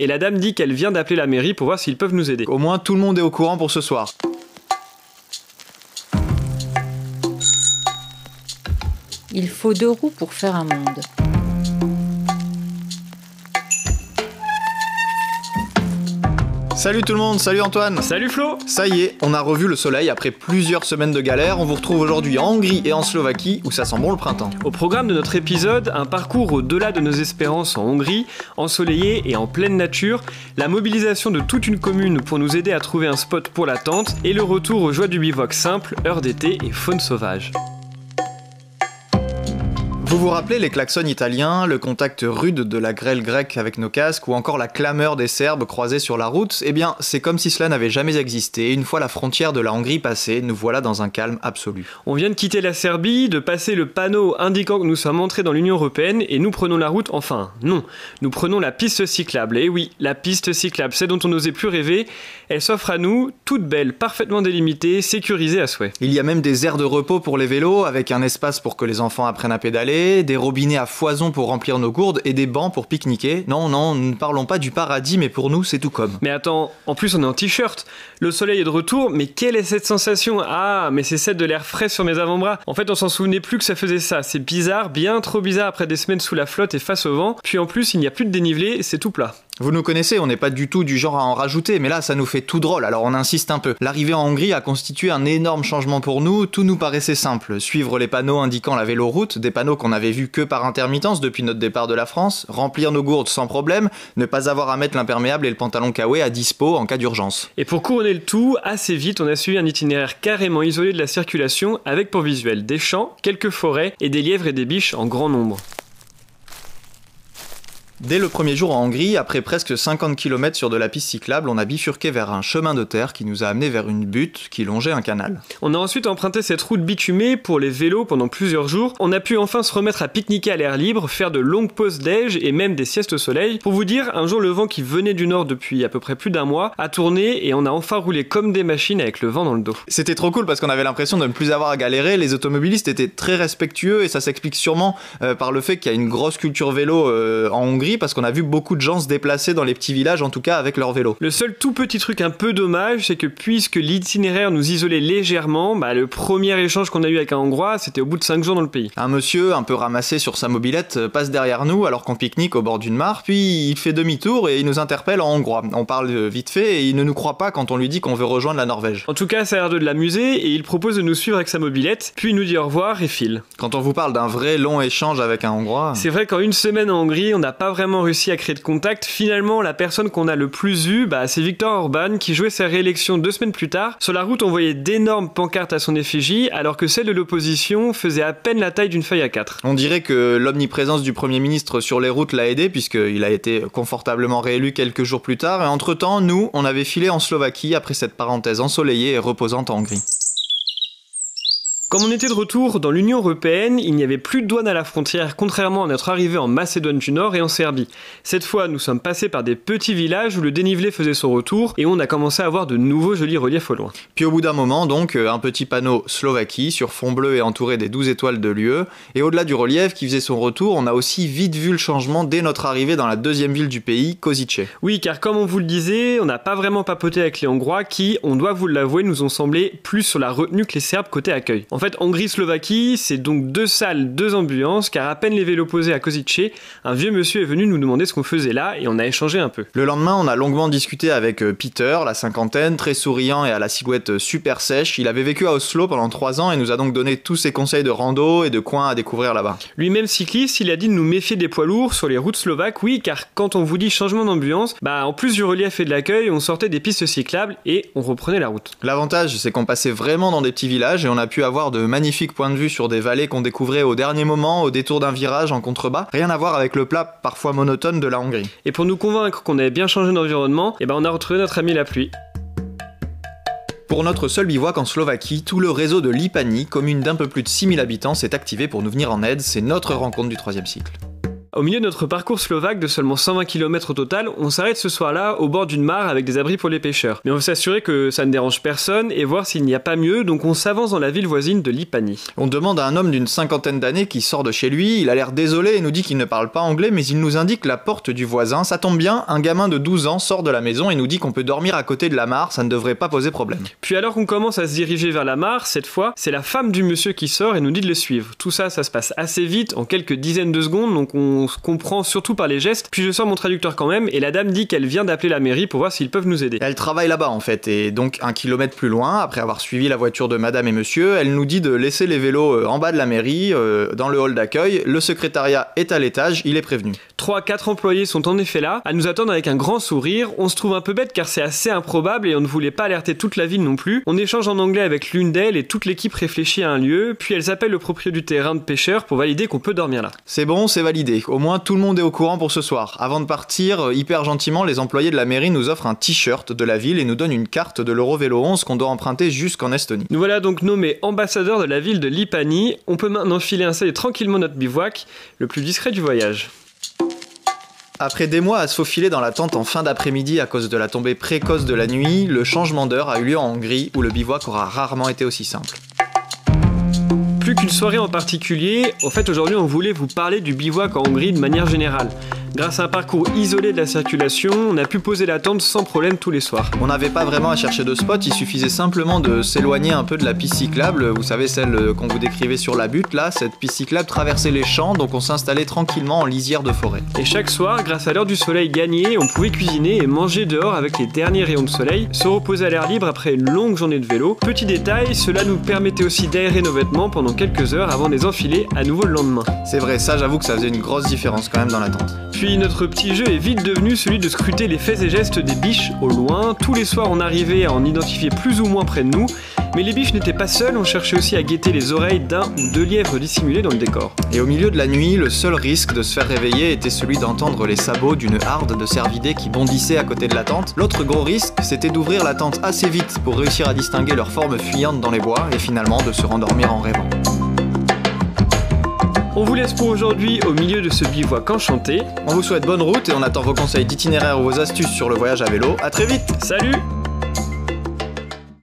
et la dame dit qu'elle vient d'appeler la mairie pour voir s'ils peuvent nous aider. Au moins tout le monde est au courant pour ce soir. Il faut deux roues pour faire un monde. Salut tout le monde, salut Antoine Salut Flo Ça y est, on a revu le soleil après plusieurs semaines de galère. On vous retrouve aujourd'hui en Hongrie et en Slovaquie où ça sent bon le printemps. Au programme de notre épisode, un parcours au-delà de nos espérances en Hongrie, ensoleillé et en pleine nature, la mobilisation de toute une commune pour nous aider à trouver un spot pour la tente et le retour aux joies du bivouac simple, heure d'été et faune sauvage. Vous vous rappelez les klaxons italiens, le contact rude de la grêle grecque avec nos casques ou encore la clameur des Serbes croisés sur la route? Eh bien, c'est comme si cela n'avait jamais existé. Une fois la frontière de la Hongrie passée, nous voilà dans un calme absolu. On vient de quitter la Serbie, de passer le panneau indiquant que nous sommes entrés dans l'Union Européenne et nous prenons la route, enfin, non, nous prenons la piste cyclable. Et oui, la piste cyclable, c'est dont on n'osait plus rêver. Elle s'offre à nous, toute belle, parfaitement délimitée, sécurisée à souhait. Il y a même des aires de repos pour les vélos avec un espace pour que les enfants apprennent à pédaler des robinets à foison pour remplir nos gourdes et des bancs pour pique-niquer. Non, non, nous ne parlons pas du paradis, mais pour nous, c'est tout comme. Mais attends, en plus on est en t-shirt. Le soleil est de retour, mais quelle est cette sensation? Ah, mais c'est celle de l'air frais sur mes avant-bras. En fait, on s'en souvenait plus que ça faisait ça. C'est bizarre, bien trop bizarre après des semaines sous la flotte et face au vent. Puis en plus, il n'y a plus de dénivelé, c'est tout plat. Vous nous connaissez, on n'est pas du tout du genre à en rajouter, mais là ça nous fait tout drôle, alors on insiste un peu. L'arrivée en Hongrie a constitué un énorme changement pour nous, tout nous paraissait simple. Suivre les panneaux indiquant la véloroute, des panneaux qu'on avait vus que par intermittence depuis notre départ de la France, remplir nos gourdes sans problème, ne pas avoir à mettre l'imperméable et le pantalon kawé à dispo en cas d'urgence. Et pour couronner le tout, assez vite on a suivi un itinéraire carrément isolé de la circulation avec pour visuel des champs, quelques forêts et des lièvres et des biches en grand nombre. Dès le premier jour en Hongrie, après presque 50 km sur de la piste cyclable, on a bifurqué vers un chemin de terre qui nous a amené vers une butte qui longeait un canal. On a ensuite emprunté cette route bitumée pour les vélos pendant plusieurs jours. On a pu enfin se remettre à pique-niquer à l'air libre, faire de longues pauses déj et même des siestes au soleil. Pour vous dire, un jour le vent qui venait du nord depuis à peu près plus d'un mois a tourné et on a enfin roulé comme des machines avec le vent dans le dos. C'était trop cool parce qu'on avait l'impression de ne plus avoir à galérer. Les automobilistes étaient très respectueux et ça s'explique sûrement euh, par le fait qu'il y a une grosse culture vélo euh, en Hongrie parce qu'on a vu beaucoup de gens se déplacer dans les petits villages, en tout cas avec leur vélo. Le seul tout petit truc un peu dommage, c'est que puisque l'itinéraire nous isolait légèrement, bah, le premier échange qu'on a eu avec un Hongrois, c'était au bout de 5 jours dans le pays. Un monsieur, un peu ramassé sur sa mobilette, euh, passe derrière nous alors qu'on pique-nique au bord d'une mare, puis il fait demi-tour et il nous interpelle en hongrois. On parle vite fait et il ne nous croit pas quand on lui dit qu'on veut rejoindre la Norvège. En tout cas, ça a l'air de l'amuser et il propose de nous suivre avec sa mobilette, puis il nous dit au revoir et file. Quand on vous parle d'un vrai long échange avec un hongrois. C'est vrai qu'en une semaine en Hongrie, on n'a pas vraiment réussi à créer de contact. Finalement, la personne qu'on a le plus eu, bah, c'est Victor Orban qui jouait sa réélection deux semaines plus tard. Sur la route, on voyait d'énormes pancartes à son effigie, alors que celle de l'opposition faisait à peine la taille d'une feuille à 4. On dirait que l'omniprésence du Premier ministre sur les routes l'a aidé, puisqu'il a été confortablement réélu quelques jours plus tard, et entre-temps, nous, on avait filé en Slovaquie après cette parenthèse ensoleillée et reposante en Hongrie. Comme on était de retour dans l'Union Européenne, il n'y avait plus de douane à la frontière, contrairement à notre arrivée en Macédoine du Nord et en Serbie. Cette fois, nous sommes passés par des petits villages où le dénivelé faisait son retour et on a commencé à voir de nouveaux jolis reliefs au loin. Puis au bout d'un moment, donc, euh, un petit panneau Slovaquie sur fond bleu et entouré des 12 étoiles de l'UE. Et au-delà du relief qui faisait son retour, on a aussi vite vu le changement dès notre arrivée dans la deuxième ville du pays, Kozice. Oui, car comme on vous le disait, on n'a pas vraiment papoté avec les Hongrois qui, on doit vous l'avouer, nous ont semblé plus sur la retenue que les Serbes côté accueil. En fait, Hongrie-Slovaquie, c'est donc deux salles, deux ambiances, car à peine les vélos posés à Kozice, un vieux monsieur est venu nous demander ce qu'on faisait là et on a échangé un peu. Le lendemain, on a longuement discuté avec euh, Peter, la cinquantaine, très souriant et à la silhouette super sèche. Il avait vécu à Oslo pendant trois ans et nous a donc donné tous ses conseils de rando et de coins à découvrir là-bas. Lui-même cycliste, il a dit de nous méfier des poids lourds sur les routes slovaques, oui, car quand on vous dit changement d'ambiance, bah en plus du relief et de l'accueil, on sortait des pistes cyclables et on reprenait la route. L'avantage, c'est qu'on passait vraiment dans des petits villages et on a pu avoir de magnifiques point de vue sur des vallées qu'on découvrait au dernier moment, au détour d'un virage en contrebas. Rien à voir avec le plat parfois monotone de la Hongrie. Et pour nous convaincre qu'on avait bien changé d'environnement, eh ben on a retrouvé notre ami la pluie. Pour notre seul bivouac en Slovaquie, tout le réseau de Lipani, commune d'un peu plus de 6000 habitants, s'est activé pour nous venir en aide. C'est notre rencontre du troisième cycle. Au milieu de notre parcours slovaque de seulement 120 km au total, on s'arrête ce soir-là au bord d'une mare avec des abris pour les pêcheurs. Mais on veut s'assurer que ça ne dérange personne et voir s'il n'y a pas mieux, donc on s'avance dans la ville voisine de Lipani. On demande à un homme d'une cinquantaine d'années qui sort de chez lui, il a l'air désolé et nous dit qu'il ne parle pas anglais, mais il nous indique la porte du voisin. Ça tombe bien, un gamin de 12 ans sort de la maison et nous dit qu'on peut dormir à côté de la mare, ça ne devrait pas poser problème. Puis alors qu'on commence à se diriger vers la mare, cette fois, c'est la femme du monsieur qui sort et nous dit de le suivre. Tout ça, ça se passe assez vite, en quelques dizaines de secondes, donc on comprend sur surtout par les gestes. Puis je sors mon traducteur quand même, et la dame dit qu'elle vient d'appeler la mairie pour voir s'ils peuvent nous aider. Elle travaille là-bas en fait, et donc un kilomètre plus loin, après avoir suivi la voiture de madame et monsieur, elle nous dit de laisser les vélos euh, en bas de la mairie, euh, dans le hall d'accueil. Le secrétariat est à l'étage, il est prévenu. 3-4 employés sont en effet là, à nous attendre avec un grand sourire. On se trouve un peu bête car c'est assez improbable et on ne voulait pas alerter toute la ville non plus. On échange en anglais avec l'une d'elles et toute l'équipe réfléchit à un lieu, puis elles appellent le propriétaire du terrain de pêcheurs pour valider qu'on peut dormir là. C'est bon, c'est validé. Au moins tout le monde est au courant pour ce soir. Avant de partir, euh, hyper gentiment, les employés de la mairie nous offrent un t-shirt de la ville et nous donnent une carte de l'Eurovélo 11 qu'on doit emprunter jusqu'en Estonie. Nous voilà donc nommés ambassadeurs de la ville de Lipani. On peut maintenant filer installer tranquillement notre bivouac, le plus discret du voyage. Après des mois à se faufiler dans la tente en fin d'après-midi à cause de la tombée précoce de la nuit, le changement d'heure a eu lieu en Hongrie où le bivouac aura rarement été aussi simple qu'une soirée en particulier, au fait aujourd'hui on voulait vous parler du bivouac en Hongrie de manière générale. Grâce à un parcours isolé de la circulation, on a pu poser la tente sans problème tous les soirs. On n'avait pas vraiment à chercher de spot, il suffisait simplement de s'éloigner un peu de la piste cyclable, vous savez celle qu'on vous décrivait sur la butte là, cette piste cyclable traversait les champs donc on s'installait tranquillement en lisière de forêt. Et chaque soir, grâce à l'heure du soleil gagné, on pouvait cuisiner et manger dehors avec les derniers rayons de soleil, se reposer à l'air libre après une longue journée de vélo. Petit détail, cela nous permettait aussi d'aérer nos vêtements pendant quelques heures avant de les enfiler à nouveau le lendemain. C'est vrai, ça j'avoue que ça faisait une grosse différence quand même dans la tente. Puis notre petit jeu est vite devenu celui de scruter les faits et gestes des biches au loin. Tous les soirs, on arrivait à en identifier plus ou moins près de nous. Mais les biches n'étaient pas seules, on cherchait aussi à guetter les oreilles d'un ou deux lièvres dissimulés dans le décor. Et au milieu de la nuit, le seul risque de se faire réveiller était celui d'entendre les sabots d'une harde de cervidés qui bondissaient à côté de la tente. L'autre gros risque, c'était d'ouvrir la tente assez vite pour réussir à distinguer leur forme fuyante dans les bois et finalement de se rendormir en rêvant. On vous laisse pour aujourd'hui au milieu de ce bivouac enchanté. On vous souhaite bonne route et on attend vos conseils d'itinéraire ou vos astuces sur le voyage à vélo. À très vite Salut